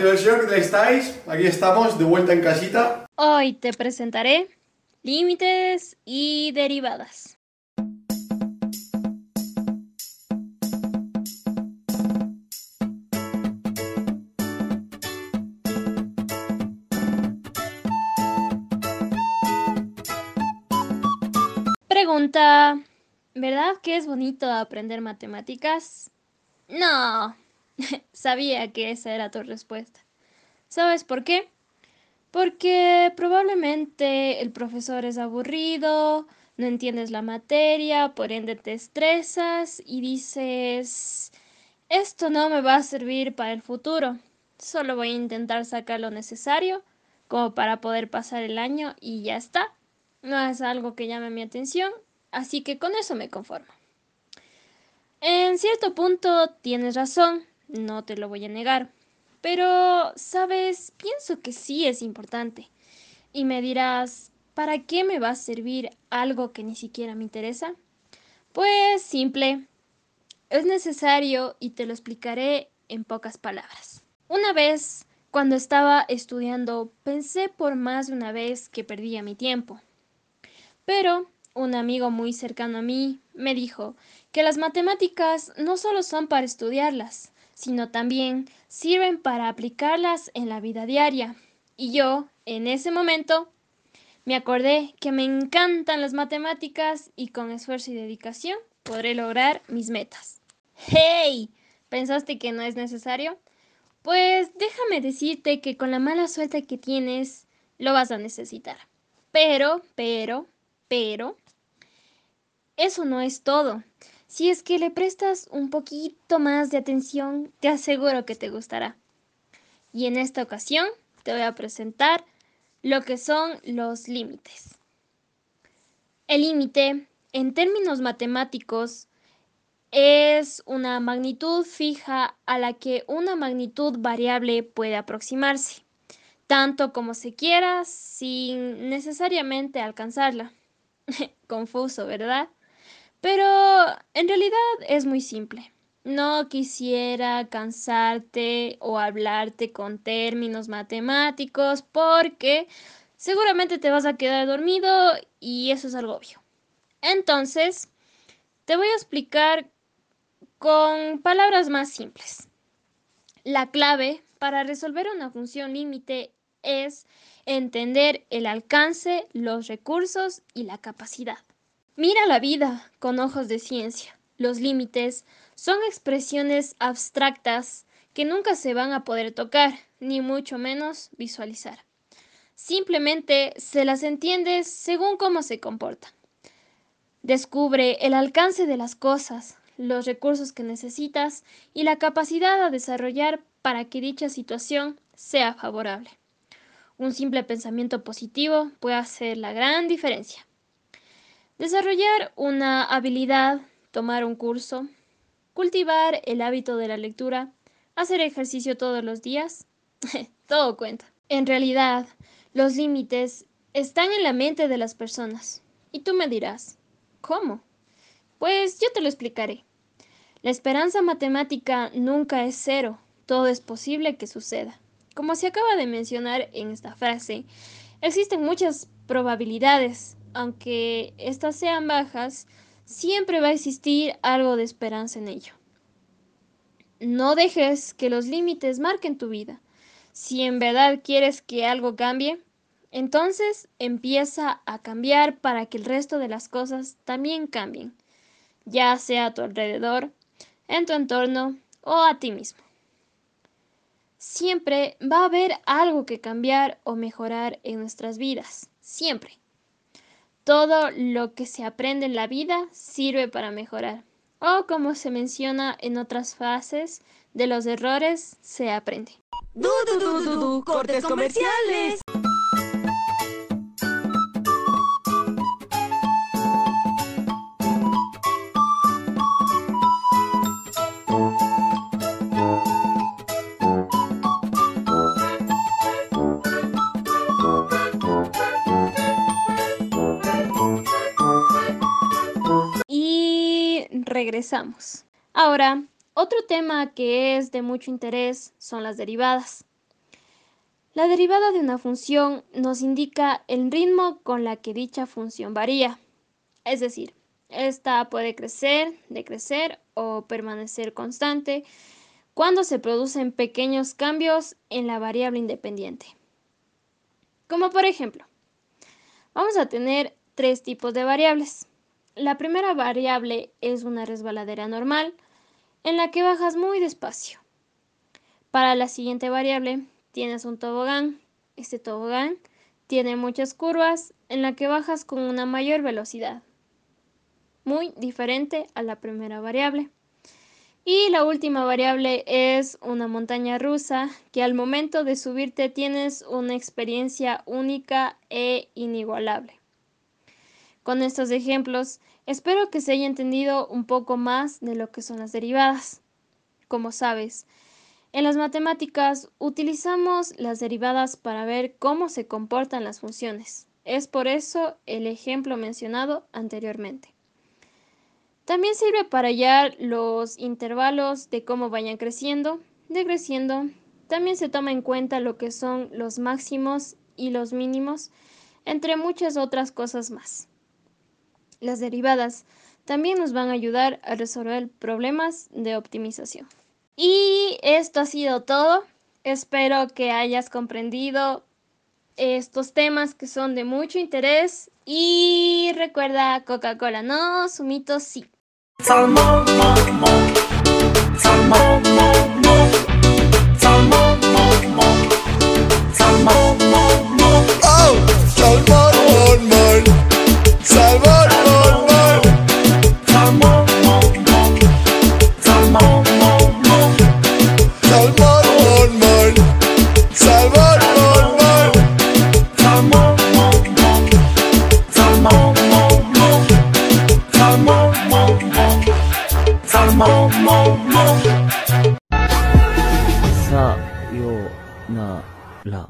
Amigos, ¿qué tal estáis? Aquí estamos, de vuelta en casita. Hoy te presentaré límites y derivadas. Pregunta, ¿verdad que es bonito aprender matemáticas? No, sabía que esa era tu respuesta. ¿Sabes por qué? Porque probablemente el profesor es aburrido, no entiendes la materia, por ende te estresas y dices, esto no me va a servir para el futuro, solo voy a intentar sacar lo necesario como para poder pasar el año y ya está. No es algo que llame mi atención, así que con eso me conformo. En cierto punto tienes razón, no te lo voy a negar. Pero, sabes, pienso que sí es importante. Y me dirás, ¿para qué me va a servir algo que ni siquiera me interesa? Pues simple. Es necesario y te lo explicaré en pocas palabras. Una vez, cuando estaba estudiando, pensé por más de una vez que perdía mi tiempo. Pero un amigo muy cercano a mí me dijo que las matemáticas no solo son para estudiarlas, sino también sirven para aplicarlas en la vida diaria. Y yo, en ese momento, me acordé que me encantan las matemáticas y con esfuerzo y dedicación podré lograr mis metas. ¡Hey! ¿Pensaste que no es necesario? Pues déjame decirte que con la mala suerte que tienes, lo vas a necesitar. Pero, pero, pero, eso no es todo. Si es que le prestas un poquito más de atención, te aseguro que te gustará. Y en esta ocasión te voy a presentar lo que son los límites. El límite, en términos matemáticos, es una magnitud fija a la que una magnitud variable puede aproximarse, tanto como se quiera sin necesariamente alcanzarla. Confuso, ¿verdad? Pero en realidad es muy simple. No quisiera cansarte o hablarte con términos matemáticos porque seguramente te vas a quedar dormido y eso es algo obvio. Entonces, te voy a explicar con palabras más simples. La clave para resolver una función límite es entender el alcance, los recursos y la capacidad. Mira la vida con ojos de ciencia. Los límites son expresiones abstractas que nunca se van a poder tocar, ni mucho menos visualizar. Simplemente se las entiende según cómo se comportan. Descubre el alcance de las cosas, los recursos que necesitas y la capacidad a desarrollar para que dicha situación sea favorable. Un simple pensamiento positivo puede hacer la gran diferencia. Desarrollar una habilidad, tomar un curso, cultivar el hábito de la lectura, hacer ejercicio todos los días, todo cuenta. En realidad, los límites están en la mente de las personas. Y tú me dirás, ¿cómo? Pues yo te lo explicaré. La esperanza matemática nunca es cero, todo es posible que suceda. Como se acaba de mencionar en esta frase, existen muchas probabilidades, aunque éstas sean bajas, siempre va a existir algo de esperanza en ello. No dejes que los límites marquen tu vida. Si en verdad quieres que algo cambie, entonces empieza a cambiar para que el resto de las cosas también cambien, ya sea a tu alrededor, en tu entorno o a ti mismo. Siempre va a haber algo que cambiar o mejorar en nuestras vidas, siempre. Todo lo que se aprende en la vida sirve para mejorar. O como se menciona en otras fases, de los errores se aprende. Du, du, cortes comerciales. Regresamos. Ahora, otro tema que es de mucho interés son las derivadas. La derivada de una función nos indica el ritmo con la que dicha función varía. Es decir, esta puede crecer, decrecer o permanecer constante cuando se producen pequeños cambios en la variable independiente. Como por ejemplo, vamos a tener tres tipos de variables. La primera variable es una resbaladera normal en la que bajas muy despacio. Para la siguiente variable tienes un tobogán. Este tobogán tiene muchas curvas en la que bajas con una mayor velocidad, muy diferente a la primera variable. Y la última variable es una montaña rusa que al momento de subirte tienes una experiencia única e inigualable. Con estos ejemplos, espero que se haya entendido un poco más de lo que son las derivadas. Como sabes, en las matemáticas utilizamos las derivadas para ver cómo se comportan las funciones. Es por eso el ejemplo mencionado anteriormente. También sirve para hallar los intervalos de cómo vayan creciendo, decreciendo. También se toma en cuenta lo que son los máximos y los mínimos, entre muchas otras cosas más. Las derivadas también nos van a ayudar a resolver problemas de optimización. Y esto ha sido todo. Espero que hayas comprendido estos temas que son de mucho interés. Y recuerda, Coca-Cola no, Sumito sí. Sa yo na la